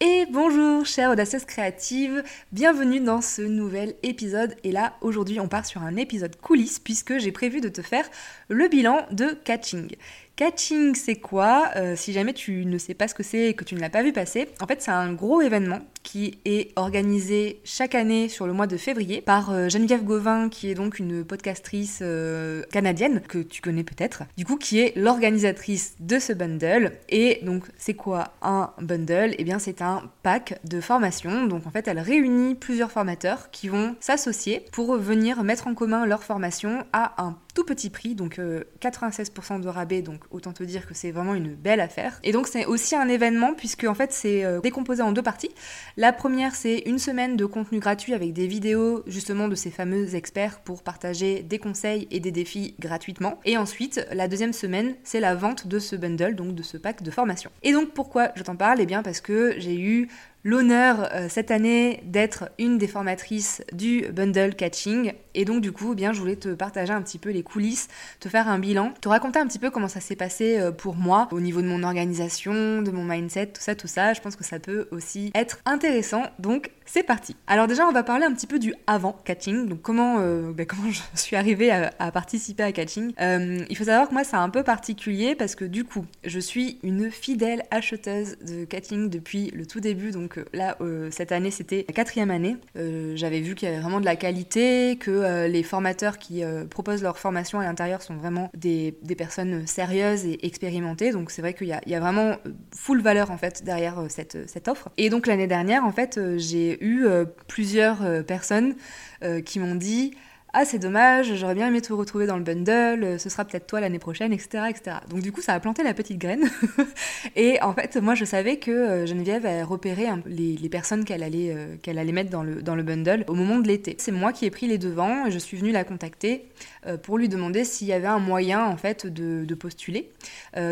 Et bonjour chère audacieuse créative, bienvenue dans ce nouvel épisode et là aujourd'hui on part sur un épisode coulisses puisque j'ai prévu de te faire le bilan de Catching. Catching, c'est quoi euh, Si jamais tu ne sais pas ce que c'est et que tu ne l'as pas vu passer, en fait, c'est un gros événement qui est organisé chaque année sur le mois de février par euh, Geneviève Gauvin, qui est donc une podcastrice euh, canadienne que tu connais peut-être, du coup, qui est l'organisatrice de ce bundle. Et donc, c'est quoi un bundle? Eh bien, c'est un pack de formation. Donc, en fait, elle réunit plusieurs formateurs qui vont s'associer pour venir mettre en commun leur formation à un tout petit prix, donc 96% de rabais, donc autant te dire que c'est vraiment une belle affaire. Et donc c'est aussi un événement puisque en fait c'est euh, décomposé en deux parties. La première c'est une semaine de contenu gratuit avec des vidéos justement de ces fameux experts pour partager des conseils et des défis gratuitement. Et ensuite la deuxième semaine c'est la vente de ce bundle, donc de ce pack de formation. Et donc pourquoi je t'en parle? Eh bien parce que j'ai eu l'honneur euh, cette année d'être une des formatrices du bundle catching et donc du coup eh bien je voulais te partager un petit peu les coulisses, te faire un bilan, te raconter un petit peu comment ça s'est passé euh, pour moi au niveau de mon organisation, de mon mindset, tout ça tout ça. Je pense que ça peut aussi être intéressant. Donc c'est parti. Alors déjà on va parler un petit peu du avant catching, donc comment euh, ben, comment je suis arrivée à, participer à catching. il faut savoir que moi c'est un peu particulier parce que du coup je suis une fidèle acheteuse de catching depuis le tout début donc là, euh, cette année, c'était la quatrième année. Euh, j'avais vu qu'il y avait vraiment de la qualité, que euh, les formateurs qui proposent leur formation à l'intérieur sont vraiment des, personnes sérieuses et expérimentées. Donc c'est vrai qu'il y, a vraiment full valeur en fait derrière cette, cette offre. Et donc l'année dernière, en fait, j'ai eu plusieurs personnes qui m'ont dit ah c'est dommage, j'aurais bien aimé te retrouver dans le bundle, euh, ce sera peut-être toi l'année prochaine, etc., etc. Donc du coup ça a planté la petite graine. et en fait moi je savais que euh, Geneviève avait repéré les, les, personnes qu'elle allait, euh, qu'elle allait mettre dans le, dans le bundle au moment de l'été. C'est moi qui ai pris les devants et je suis venue la contacter pour lui demander s'il y avait un moyen en fait de, postuler.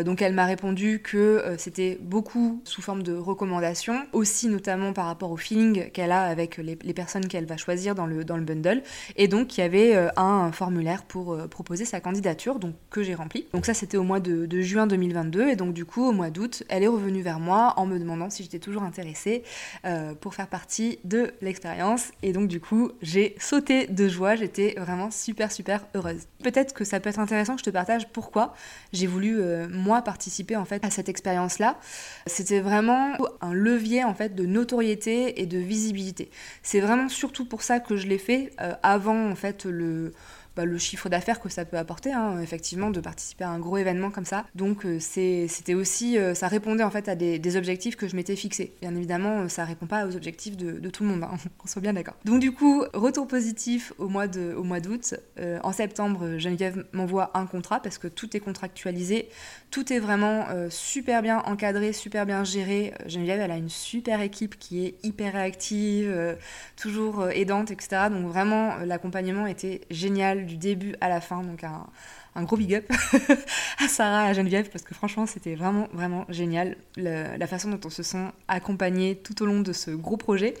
donc elle m'a répondu que c'était beaucoup sous forme de recommandations, aussi notamment par rapport au feeling qu'elle a avec les, les personnes qu'elle va choisir dans le, dans le bundle. Et donc il y avait euh, un formulaire pour euh, proposer sa candidature, donc que j'ai rempli. Donc ça c'était au mois de, juin 2022 et donc du coup au mois d'août, elle est revenue vers moi en me demandant si j'étais toujours intéressée euh, pour faire partie de l'expérience et donc du coup j'ai sauté de joie, j'étais vraiment super super heureuse. Peut-être que ça peut être intéressant que je te partage pourquoi j'ai voulu moi participer en fait à cette expérience là. C'était vraiment un levier en fait de notoriété et de visibilité. C'est vraiment surtout pour ça que je l'ai fait avant en fait le, bah, le chiffre d'affaires que ça peut apporter, hein, effectivement, de participer à un gros événement comme ça. Donc euh, c'était aussi, euh, ça répondait en fait à des, objectifs que je m'étais fixés. Bien évidemment, ça répond pas aux objectifs de, tout le monde, hein, on soit bien d'accord. Donc du coup, retour positif au mois d'août. Euh, en septembre, Geneviève m'envoie un contrat parce que tout est contractualisé, tout est vraiment super bien encadré, super bien géré. Geneviève, elle a une super équipe qui est hyper réactive, toujours aidante, etc. Donc vraiment, l'accompagnement était génial du début à la fin. Donc un, gros big up à Sarah et à Geneviève parce que franchement c'était vraiment vraiment génial la façon dont on se sent accompagnés tout au long de ce gros projet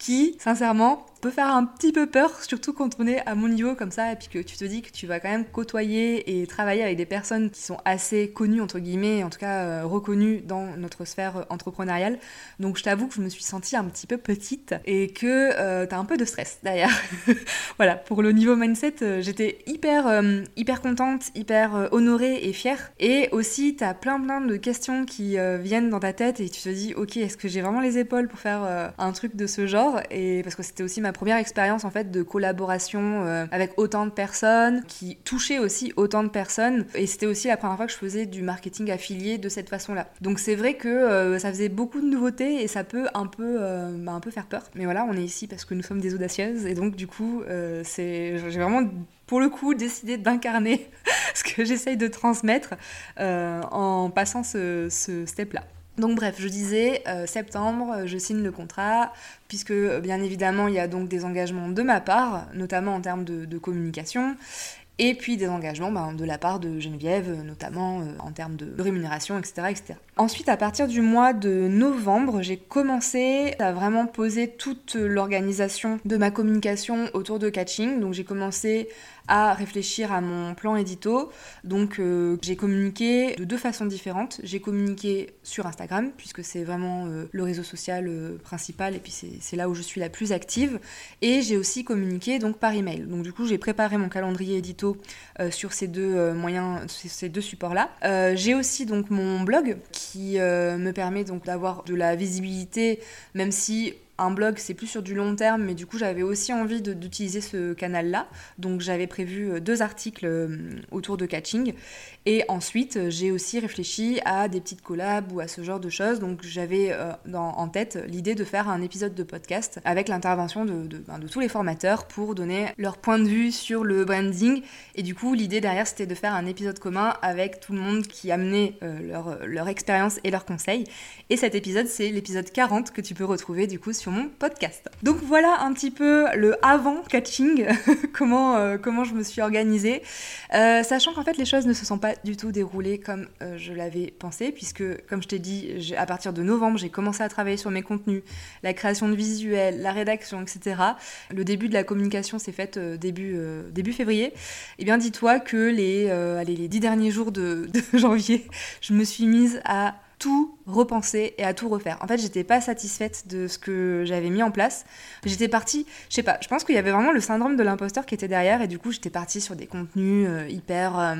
qui sincèrement peut faire un petit peu peur, surtout quand on est à mon niveau comme ça, et puis que tu te dis que tu vas quand même côtoyer et travailler avec des personnes qui sont assez connues, entre guillemets, en tout cas euh, reconnues dans notre sphère entrepreneuriale. Donc je t'avoue que je me suis sentie un petit peu petite et que euh, t'as un peu de stress derrière. voilà, pour le niveau mindset, euh, j'étais hyper, hyper contente, hyper honorée et fière. Et aussi, t'as plein plein de questions qui viennent dans ta tête et tu te dis, ok, est-ce que j'ai vraiment les épaules pour faire un truc de ce genre? Et parce que c'était aussi ma première expérience en fait de collaboration euh, avec autant de personnes qui touchaient aussi autant de personnes et c'était aussi la première fois que je faisais du marketing affilié de cette façon-là. Donc c'est vrai que euh, ça faisait beaucoup de nouveautés et ça peut un peu, bah, un peu faire peur. Mais voilà, on est ici parce que nous sommes des audacieuses et donc du coup, c'est j'ai vraiment pour le coup décidé d'incarner ce que j'essaye de transmettre en passant ce, ce step-là. Donc bref, je disais euh, septembre, je signe le contrat, puisque bien évidemment il y a donc des engagements de ma part, notamment en termes de, communication, et puis des engagements ben, de la part de Geneviève, notamment euh, en termes de rémunération, etc. Ensuite, à partir du mois de novembre, j'ai commencé à vraiment poser toute l'organisation de ma communication autour de catching. Donc j'ai commencé à réfléchir à mon plan édito. Donc euh, j'ai communiqué de deux façons différentes. J'ai communiqué sur Instagram, puisque c'est vraiment euh, le réseau social euh, principal, et puis c'est là où je suis la plus active. Et j'ai aussi communiqué donc par email. Donc du coup j'ai préparé mon calendrier édito sur ces deux moyens, ces deux supports-là. j'ai aussi donc mon blog qui me permet donc d'avoir de la visibilité, même si un blog, c'est plus sur du long terme, mais du coup, j'avais aussi envie d'utiliser ce canal-là. Donc, j'avais prévu euh, deux articles euh, autour de catching. Et ensuite, euh, j'ai aussi réfléchi à des petites collabs ou à ce genre de choses. Donc, j'avais en tête l'idée de faire un épisode de podcast avec l'intervention de, ben, de, tous les formateurs pour donner leur point de vue sur le branding. Et du coup, l'idée derrière, c'était de faire un épisode commun avec tout le monde qui amenait leur, leur expérience et leurs conseils. Et cet épisode, c'est l'épisode 40 que tu peux retrouver du coup sur mon podcast. Donc voilà un petit peu le avant catching, comment, euh, comment je me suis organisée, euh, sachant qu'en fait les choses ne se sont pas du tout déroulées comme euh, je l'avais pensé, puisque comme je t'ai dit, à partir de novembre, j'ai commencé à travailler sur mes contenus, la création de visuels, la rédaction, etc. Le début de la communication s'est fait début, début février. Eh bien dis-toi que les, allez, les dix derniers jours de janvier, je me suis mise à tout repenser et à tout refaire. En fait, j'étais pas satisfaite de ce que j'avais mis en place. J'étais partie, je sais pas, je pense qu'il y avait vraiment le syndrome de l'imposteur qui était derrière et du coup, j'étais partie sur des contenus euh, hyper euh,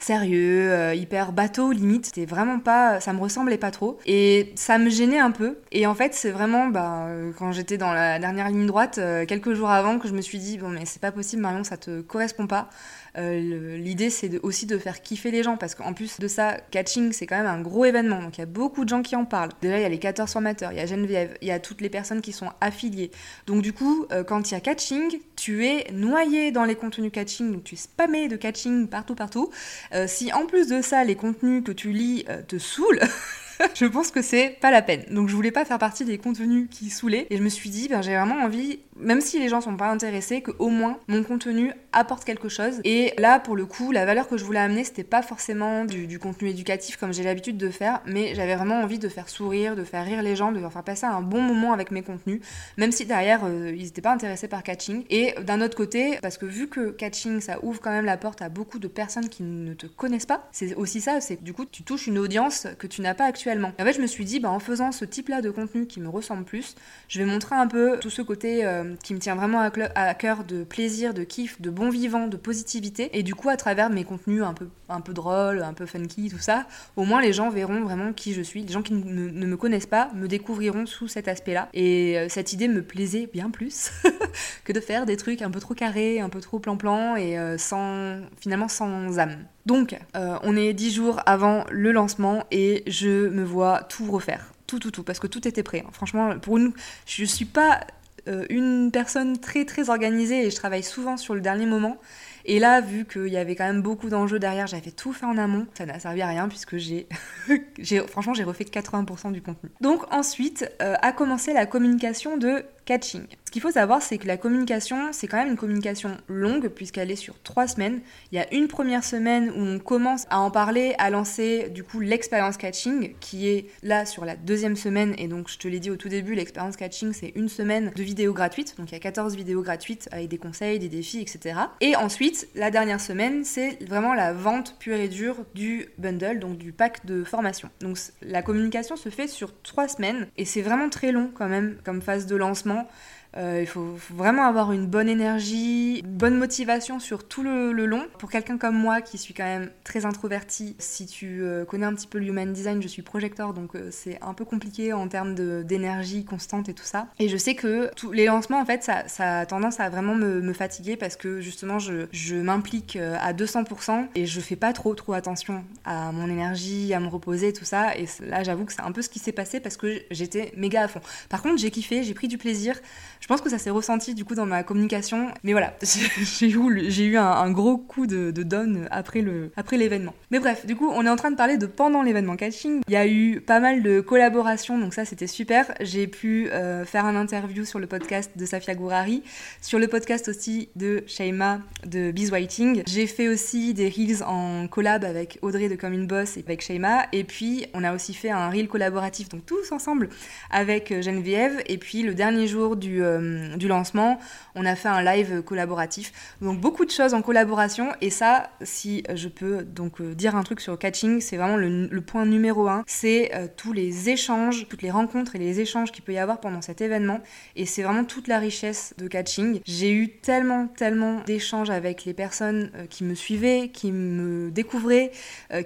sérieux, euh, hyper bateau limite. C'était vraiment pas, ça me ressemblait pas trop et ça me gênait un peu. Et en fait, c'est vraiment bah, quand j'étais dans la dernière ligne droite, quelques jours avant, que je me suis dit bon mais c'est pas possible Marion, ça te correspond pas. L'idée c'est aussi de faire kiffer les gens parce qu'en plus de ça, catching c'est quand même un gros événement. Donc il y a beaucoup de gens qui en parlent. Déjà, il y a les 14 formateurs, il y a Geneviève, il y a toutes les personnes qui sont affiliées. Donc du coup, euh, quand il y a catching, tu es noyé dans les contenus catching, donc tu es spammé de catching partout, partout. Euh, si en plus de ça, les contenus que tu lis euh, te saoulent, je pense que c'est pas la peine. Donc je voulais pas faire partie des contenus qui saoulaient. Et je me suis dit ben j'ai vraiment envie même si les gens sont pas intéressés que au moins mon contenu apporte quelque chose. Et là pour le coup la valeur que je voulais amener c'était pas forcément du, contenu éducatif comme j'ai l'habitude de faire mais j'avais vraiment envie de faire sourire, de faire rire les gens, de leur faire passer un bon moment avec mes contenus même si derrière euh, ils étaient pas intéressés par catching. Et d'un autre côté parce que vu que catching ça ouvre quand même la porte à beaucoup de personnes qui ne te connaissent pas c'est aussi ça c'est que du coup tu touches une audience que tu n'as pas actuellement en fait, je me suis dit, bah, en faisant ce type-là de contenu qui me ressemble plus, je vais montrer un peu tout ce côté euh, qui me tient vraiment à, cœur de plaisir, de kiff, de bon vivant, de positivité. Et du coup, à travers mes contenus un peu, un peu drôles, un peu funky, tout ça, au moins les gens verront vraiment qui je suis. Les gens qui ne, me connaissent pas me découvriront sous cet aspect-là. Et euh, cette idée me plaisait bien plus que de faire des trucs un peu trop carrés, un peu trop plan-plan et euh, sans, finalement sans âme. Donc, euh, on est dix jours avant le lancement et je me vois tout refaire. Tout, tout, tout, parce que tout était prêt. Hein. Franchement, pour nous, je suis pas euh, une personne très, très organisée et je travaille souvent sur le dernier moment. Et là, vu qu'il y avait quand même beaucoup d'enjeux derrière, j'avais tout fait en amont. Ça n'a servi à rien puisque j'ai, franchement, j'ai refait 80% du contenu. Donc ensuite, euh, a commencé la communication de catching. Ce qu'il faut savoir, c'est que la communication, c'est quand même une communication longue puisqu'elle est sur trois semaines. Il y a une première semaine où on commence à en parler, à lancer du coup l'expérience catching qui est là sur la deuxième semaine. Et donc, je te l'ai dit au tout début, l'expérience catching, c'est une semaine de vidéos gratuites. Donc, il y a 14 vidéos gratuites avec des conseils, des défis, etc. Et ensuite, la dernière semaine, c'est vraiment la vente pure et dure du bundle, donc du pack de formation. Donc, la communication se fait sur trois semaines et c'est vraiment très long quand même comme phase de lancement déplacement euh, il faut, vraiment avoir une bonne énergie, bonne motivation sur tout le, long. Pour quelqu'un comme moi qui suis quand même très introverti, si tu euh, connais un petit peu le human design, je suis projecteur donc euh, c'est un peu compliqué en termes d'énergie constante et tout ça. Et je sais que tous les lancements en fait ça, ça a tendance à vraiment me, fatiguer parce que justement je, je m'implique à 200% et je fais pas trop trop attention à mon énergie, à me reposer, tout ça. Et là j'avoue que c'est un peu ce qui s'est passé parce que j'étais méga à fond. Par contre j'ai kiffé, j'ai pris du plaisir. Je pense que ça s'est ressenti du coup dans ma communication. Mais voilà, j'ai eu, un, gros coup de, de down après, le, après l'événement. Mais bref, du coup, on est en train de parler de pendant l'événement catching. Il y a eu pas mal de collaborations, donc ça c'était super. J'ai pu euh, faire un interview sur le podcast de Safia Gourari, sur le podcast aussi de Shaima de Bees Whiting. J'ai fait aussi des reels en collab avec Audrey de Comme une Boss et avec Shaima. Et puis, on a aussi fait un reel collaboratif, donc tous ensemble, avec Geneviève. Et puis, le dernier jour du, euh, du lancement, on a fait un live collaboratif. Donc beaucoup de choses en collaboration et ça, si je peux donc euh, dire un truc sur catching, c'est vraiment le, point numéro un, c'est euh, tous les échanges, toutes les rencontres et les échanges qu'il peut y avoir pendant cet événement et c'est vraiment toute la richesse de catching. J'ai eu tellement, tellement d'échanges avec les personnes qui me suivaient, qui me découvraient,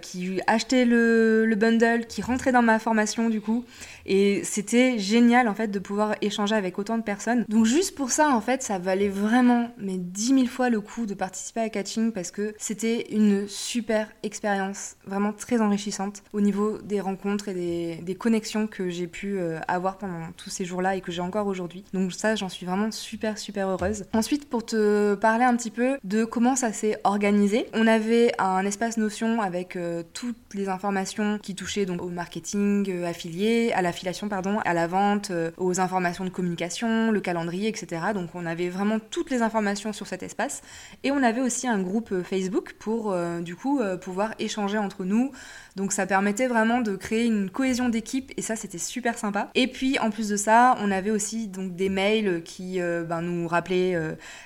qui achetaient le, le bundle, qui rentraient dans ma formation du coup et c'était génial en fait de pouvoir échanger avec autant de personnes. Donc juste pour ça en fait ça valait vraiment mais 10 000 fois le coup de participer à Catching parce que c'était une super expérience vraiment très enrichissante au niveau des rencontres et des, des connexions que j'ai pu euh, avoir pendant tous ces jours-là et que j'ai encore aujourd'hui. Donc ça j'en suis vraiment super super heureuse. Ensuite pour te parler un petit peu de comment ça s'est organisé, on avait un espace Notion avec euh, toutes les informations qui touchaient donc au marketing euh, affilié, à la pardon, à la vente, aux informations de communication, le calendrier, etc. Donc on avait vraiment toutes les informations sur cet espace. Et on avait aussi un groupe euh, Facebook pour euh, du coup pouvoir échanger entre nous. Donc ça permettait vraiment de créer une cohésion d'équipe et ça c'était super sympa. Et puis en plus de ça, on avait aussi donc des mails qui ben, nous rappelaient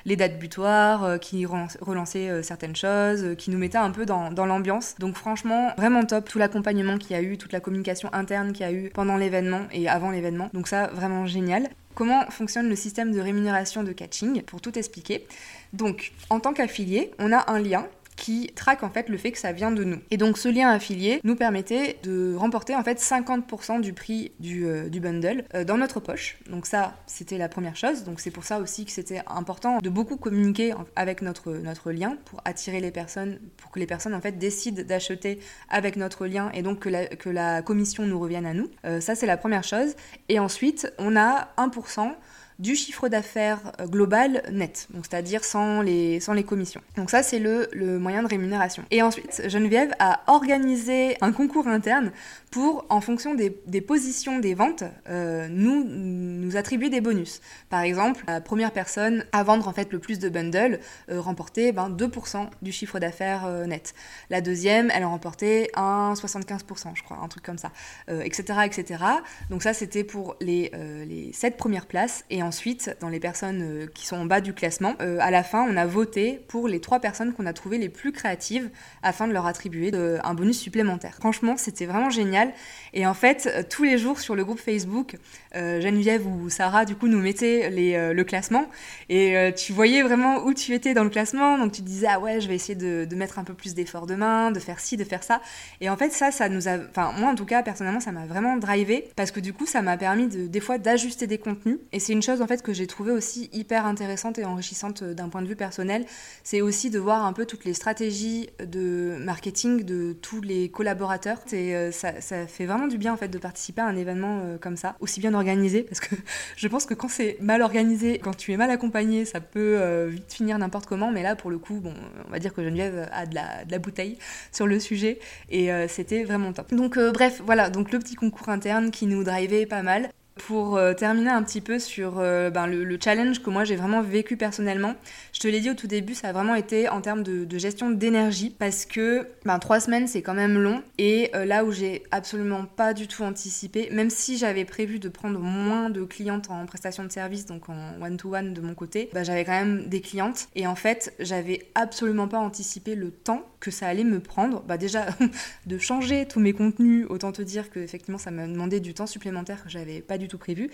les dates butoirs, qui relançaient certaines choses, qui nous mettaient un peu dans, dans l'ambiance. Donc franchement, vraiment top tout l'accompagnement qu'il y a eu, toute la communication interne qu'il y a eu pendant l'événement et avant l'événement. Donc ça, vraiment génial. Comment fonctionne le système de rémunération de catching Pour tout expliquer. Donc, en tant qu'affilié, on a un lien qui traque en fait le fait que ça vient de nous. Et donc ce lien affilié nous permettait de remporter en fait 50% du prix du, euh, du bundle euh, dans notre poche. Donc ça, c'était la première chose. Donc c'est pour ça aussi que c'était important de beaucoup communiquer avec notre, notre lien pour attirer les personnes, pour que les personnes en fait décident d'acheter avec notre lien et donc que la, que la commission nous revienne à nous. Euh, ça c'est la première chose. Et ensuite, on a 1% du chiffre d'affaires euh, global net, c'est-à-dire sans les, sans les commissions. Donc ça, c'est le, le moyen de rémunération. Et ensuite, Geneviève a organisé un concours interne pour, en fonction des, des positions des ventes, euh, nous, nous attribuer des bonus. Par exemple, la première personne à vendre en fait le plus de bundles euh, remportait ben, 2% du chiffre d'affaires net. La deuxième, elle remportait un 75%, je crois, un truc comme ça, etc., etc. Donc ça, c'était pour les, les 7 premières places. Et ensuite, dans les personnes euh, qui sont en bas du classement, euh, à la fin, on a voté pour les trois personnes qu'on a trouvées les plus créatives afin de leur attribuer euh, un bonus supplémentaire. Franchement, c'était vraiment génial. Et en fait, tous les jours sur le groupe Facebook, Geneviève ou Sarah, du coup, nous mettaient les, le classement. Et tu voyais vraiment où tu étais dans le classement. Donc tu disais, ah ouais, je vais essayer de, mettre un peu plus d'efforts demain, de faire ci, de faire ça. Et en fait, ça, ça nous a. Enfin, moi en tout cas, personnellement, ça m'a vraiment drivé parce que du coup, ça m'a permis de, des fois d'ajuster des contenus. Et c'est une chose en fait que j'ai trouvé aussi hyper intéressante et enrichissante euh, d'un point de vue personnel, c'est aussi de voir un peu toutes les stratégies de marketing de tous les collaborateurs. Et euh, ça, fait vraiment du bien en fait de participer à un événement euh, comme ça, aussi bien organisé, parce que je pense que quand c'est mal organisé, quand tu es mal accompagné, ça peut vite finir n'importe comment. Mais là, pour le coup, bon, on va dire que Geneviève a de la, de la bouteille sur le sujet et c'était vraiment top. Donc bref, voilà, donc le petit concours interne qui nous drivait pas mal. Pour euh, terminer un petit peu sur euh, ben, le, challenge que moi j'ai vraiment vécu personnellement, je te l'ai dit au tout début, ça a vraiment été en termes de, gestion d'énergie parce que ben, trois semaines c'est quand même long et euh, là où j'ai absolument pas du tout anticipé, même si j'avais prévu de prendre moins de clientes en prestation de service, donc en one-to-one de mon côté, ben, j'avais quand même des clientes et en fait j'avais absolument pas anticipé le temps que ça allait me prendre, bah déjà de changer tous mes contenus, autant te dire que effectivement ça m'a demandé du temps supplémentaire que j'avais pas du tout prévu.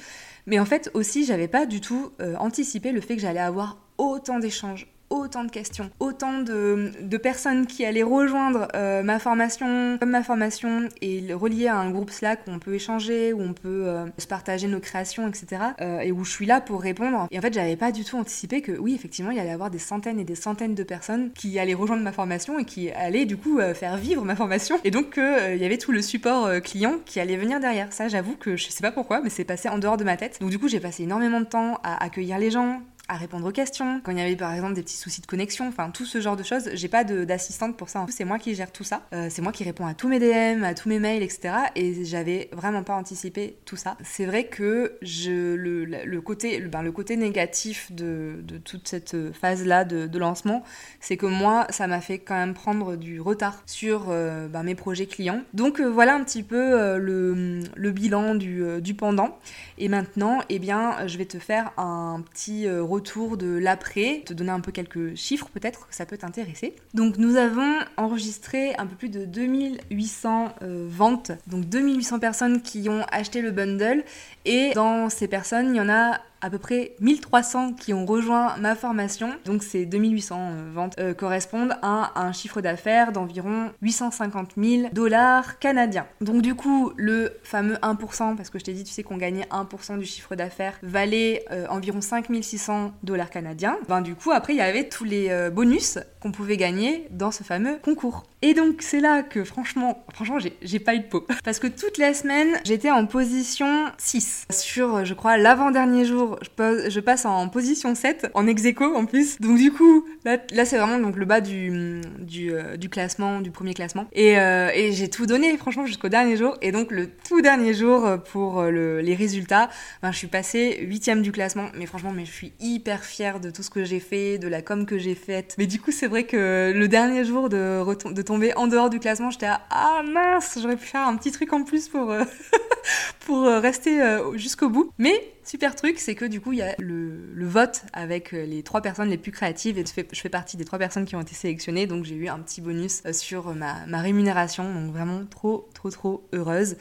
Mais en fait aussi j'avais pas du tout euh, anticipé le fait que j'allais avoir autant d'échanges, autant de questions, autant de, personnes qui allaient rejoindre euh, ma formation, comme ma formation, et relier à un groupe Slack où on peut échanger, où on peut euh, se partager nos créations, etc. Euh, et où je suis là pour répondre. Et en fait, j'avais pas du tout anticipé que oui, effectivement, il y allait avoir des centaines et des centaines de personnes qui allaient rejoindre ma formation et qui allaient du coup faire vivre ma formation. Et donc, il y avait tout le support client qui allait venir derrière. Ça, j'avoue que je sais pas pourquoi, mais c'est passé en dehors de ma tête. Donc, du coup, j'ai passé énormément de temps à accueillir les gens, à répondre aux questions, quand il y avait par exemple des petits soucis de connexion, enfin tout ce genre de choses. J'ai pas d'assistante pour ça, c'est moi qui gère tout ça. Euh, c'est moi qui réponds à tous mes DM, à tous mes mails, etc. Et j'avais vraiment pas anticipé tout ça. C'est vrai que je, le, le côté, ben, le côté négatif de, de toute cette phase-là de, lancement, c'est que moi, ça m'a fait quand même prendre du retard sur euh, ben, mes projets clients. Donc euh, voilà un petit peu le, le, bilan du, du pendant. Et maintenant, eh bien, je vais te faire un petit retour de l'après, te donner un peu quelques chiffres peut-être, que ça peut t'intéresser. Donc nous avons enregistré un peu plus de 2800 euh, ventes, donc 2800 personnes qui ont acheté le bundle, et dans ces personnes, il y en a à peu près 1300 qui ont rejoint ma formation. Donc ces 2800 euh, ventes euh, correspondent à un chiffre d'affaires d'environ 850 000 dollars canadiens. Donc du coup, le fameux 1%, parce que je t'ai dit, tu sais qu'on gagnait 1% du chiffre d'affaires, valait euh, environ 5600 dollars canadiens. Ben du coup, après, il y avait tous les bonus qu'on pouvait gagner dans ce fameux concours. Et donc c'est là que franchement, franchement, j'ai pas eu de peau. Parce que toute la semaine, j'étais en position 6. Sur, je crois, l'avant-dernier jour je, passe en position 7, en ex en plus. Donc du coup, là, là c'est vraiment donc, le bas du, du, euh, classement, du premier classement. Et, euh, et j'ai tout donné, franchement, jusqu'au dernier jour. Et donc le tout dernier jour euh, pour le, les résultats, ben, je suis passée 8 du classement. Mais franchement, mais je suis hyper fière de tout ce que j'ai fait, de la com que j'ai faite. Mais du coup, c'est vrai que le dernier jour de, de tomber en dehors du classement, j'étais à ah mince, j'aurais pu faire un petit truc en plus pour, pour rester jusqu'au bout. Mais super truc, c'est que du coup, il y a le, vote avec euh, les trois personnes les plus créatives et je fais, partie des trois personnes qui ont été sélectionnées, donc j'ai eu un petit bonus euh, sur ma, rémunération, donc vraiment trop, trop, trop heureuse.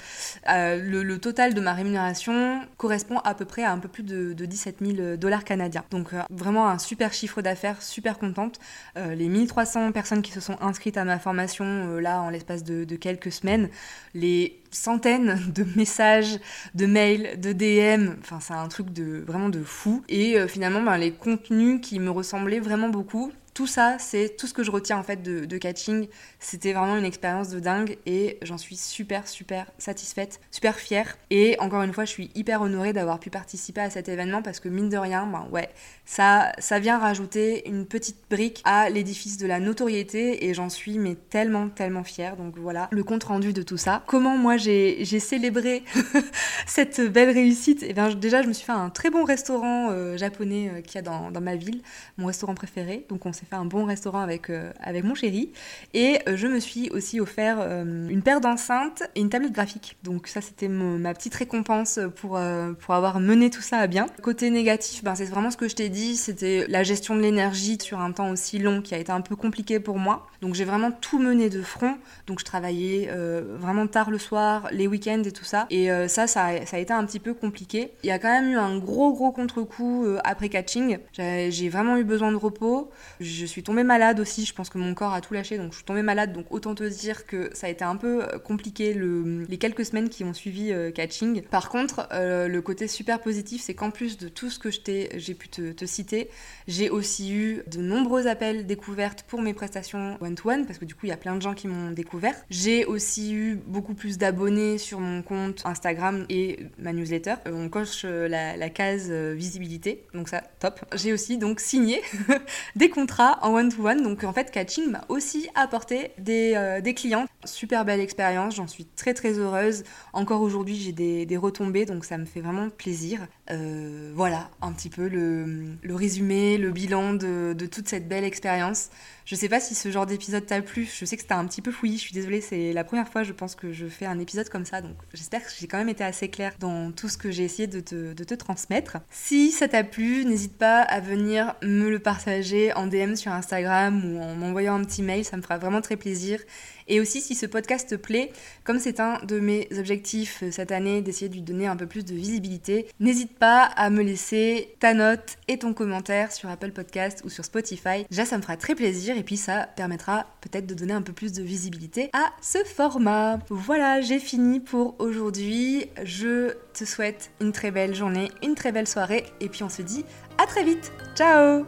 Euh, le, total de ma rémunération correspond à peu près à un peu plus de, 17 000 dollars canadiens. Donc vraiment un super chiffre d'affaires, super contente. les 1300 personnes qui se sont inscrites à ma formation là en l'espace de quelques semaines, les centaines de messages, de mails, de DM. Enfin, c'est un truc de vraiment de fou. Et euh, finalement, ben, les contenus qui me ressemblaient vraiment beaucoup, tout ça, c'est tout ce que je retiens en fait de, catching. C'était vraiment une expérience de dingue et j'en suis super, super satisfaite, super fière. Et encore une fois, je suis hyper honorée d'avoir pu participer à cet événement parce que mine de rien, ben ouais, ça, vient rajouter une petite brique à l'édifice de la notoriété et j'en suis mais tellement, tellement fière. Donc voilà, le compte rendu de tout ça. Comment moi j'ai célébré cette belle réussite? Et eh bien déjà, je me suis fait un très bon restaurant euh, japonais euh, qu'il y a dans, dans, ma ville, mon restaurant préféré. Donc fait un bon restaurant avec, euh, avec mon chéri. Et euh, je me suis aussi offert euh, une paire d'enceintes et une tablette graphique. Donc ça, c'était ma petite récompense pour, pour avoir mené tout ça à bien. Côté négatif, ben, c'est vraiment ce que je t'ai dit, c'était la gestion de l'énergie sur un temps aussi long qui a été un peu compliqué pour moi. Donc j'ai vraiment tout mené de front. Donc je travaillais vraiment tard le soir, les week-ends et tout ça. Et ça, ça ça a été un petit peu compliqué. Il y a quand même eu un gros gros contre-coup après catching. J'ai vraiment eu besoin de repos. Je suis tombée malade aussi, je pense que mon corps a tout lâché, donc je suis tombée malade, donc autant te dire que ça a été un peu euh, compliqué le, les quelques semaines qui ont suivi euh, catching. Par contre, euh, le côté super positif, c'est qu'en plus de tout ce que j'ai pu te, citer, j'ai aussi eu de nombreux appels découvertes pour mes prestations one-to-one, parce que du coup, il y a plein de gens qui m'ont découvert. J'ai aussi eu beaucoup plus d'abonnés sur mon compte Instagram et ma newsletter. on coche la, la case visibilité, donc ça, top. J'ai aussi donc signé des contrats en one-to-one. Donc en fait, Catching m'a aussi apporté des, euh, clients. Super belle expérience, j'en suis très très heureuse. Encore aujourd'hui, j'ai des, retombées, donc ça me fait vraiment plaisir. Euh, voilà un petit peu le, résumé, le bilan de, de toute cette belle expérience. Je sais pas si ce genre d'épisode t'a plu. Je sais que c'était un petit peu fouillis. Je suis désolée, c'est la première fois, je pense, que je fais un épisode comme ça. Donc j'espère que j'ai quand même été assez claire dans tout ce que j'ai essayé de te, de te, transmettre. Si ça t'a plu, n'hésite pas à venir me le partager en DM sur Instagram ou en m'envoyant un petit mail. Ça me fera vraiment très plaisir. Et aussi, si ce podcast te plaît, comme c'est un de mes objectifs euh, cette année d'essayer de lui donner un peu plus de visibilité, n'hésite pas à me laisser ta note et ton commentaire sur Apple Podcast ou sur Spotify. Déjà, ça me fera très plaisir et puis ça permettra peut-être de donner un peu plus de visibilité à ce format. Voilà, j'ai fini pour aujourd'hui. Je te souhaite une très belle journée, une très belle soirée et puis on se dit à très vite. Ciao